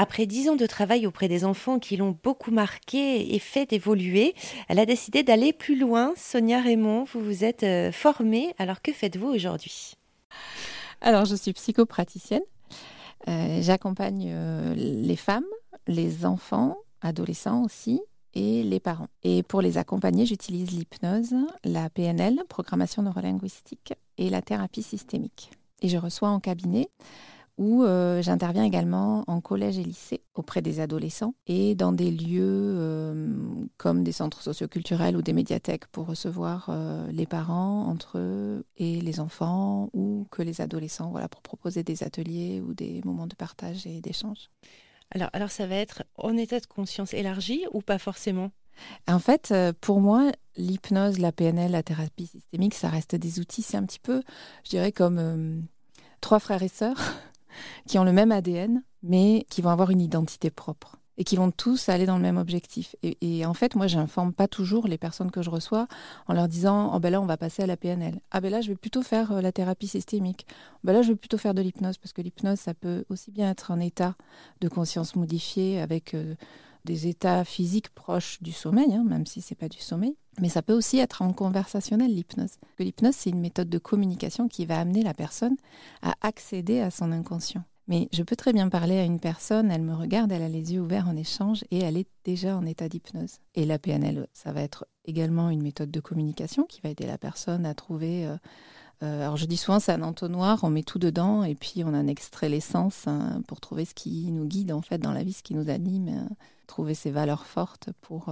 Après dix ans de travail auprès des enfants qui l'ont beaucoup marqué et fait évoluer, elle a décidé d'aller plus loin. Sonia Raymond, vous vous êtes euh, formée. Alors que faites-vous aujourd'hui? Alors je suis psychopraticienne. Euh, j'accompagne euh, les femmes, les enfants, adolescents aussi, et les parents. Et pour les accompagner, j'utilise l'hypnose, la PNL, programmation neurolinguistique, et la thérapie systémique. Et je reçois en cabinet où euh, j'interviens également en collège et lycée auprès des adolescents et dans des lieux euh, comme des centres socioculturels ou des médiathèques pour recevoir euh, les parents entre eux et les enfants ou que les adolescents, voilà, pour proposer des ateliers ou des moments de partage et d'échange. Alors, alors ça va être en état de conscience élargi ou pas forcément? En fait, pour moi, l'hypnose, la PNL, la thérapie systémique, ça reste des outils. C'est un petit peu, je dirais, comme trois frères et sœurs qui ont le même ADN, mais qui vont avoir une identité propre et qui vont tous aller dans le même objectif. Et, en fait, moi, j'informe pas toujours les personnes que je reçois en leur disant Oh ben là, on va passer à la PNL. Ah ben là, je vais plutôt faire euh, la thérapie systémique. Ben là, je vais plutôt faire de l'hypnose parce que l'hypnose, ça peut aussi bien être un état de conscience modifié avec euh, des états physiques proches du sommeil, hein, même si c'est pas du sommeil. Mais ça peut aussi être en conversationnel, l'hypnose. L'hypnose, c'est une méthode de communication qui va amener la personne à accéder à son inconscient. Mais je peux très bien parler à une personne, elle me regarde, elle a les yeux ouverts en échange et elle est déjà en état d'hypnose. Et la PNL, ça va être également une méthode de communication qui va aider la personne à trouver... Euh, euh, alors je dis souvent c'est un entonnoir, on met tout dedans et puis on en extrait l'essence hein, pour trouver ce qui nous guide en fait dans la vie, ce qui nous anime, euh, trouver ses valeurs fortes pour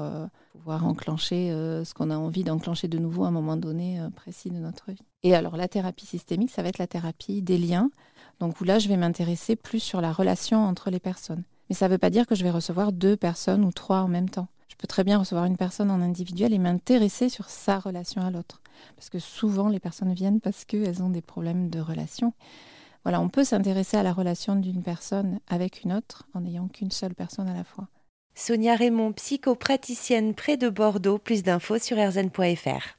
pouvoir enclencher ce qu'on a envie d'enclencher de nouveau à un moment donné précis de notre vie. Et alors la thérapie systémique, ça va être la thérapie des liens donc là, je vais m'intéresser plus sur la relation entre les personnes. Mais ça ne veut pas dire que je vais recevoir deux personnes ou trois en même temps. Je peux très bien recevoir une personne en individuel et m'intéresser sur sa relation à l'autre. Parce que souvent, les personnes viennent parce qu'elles ont des problèmes de relation. Voilà, on peut s'intéresser à la relation d'une personne avec une autre en n'ayant qu'une seule personne à la fois. Sonia Raymond, psychopraticienne près de Bordeaux. Plus d'infos sur rzn.fr.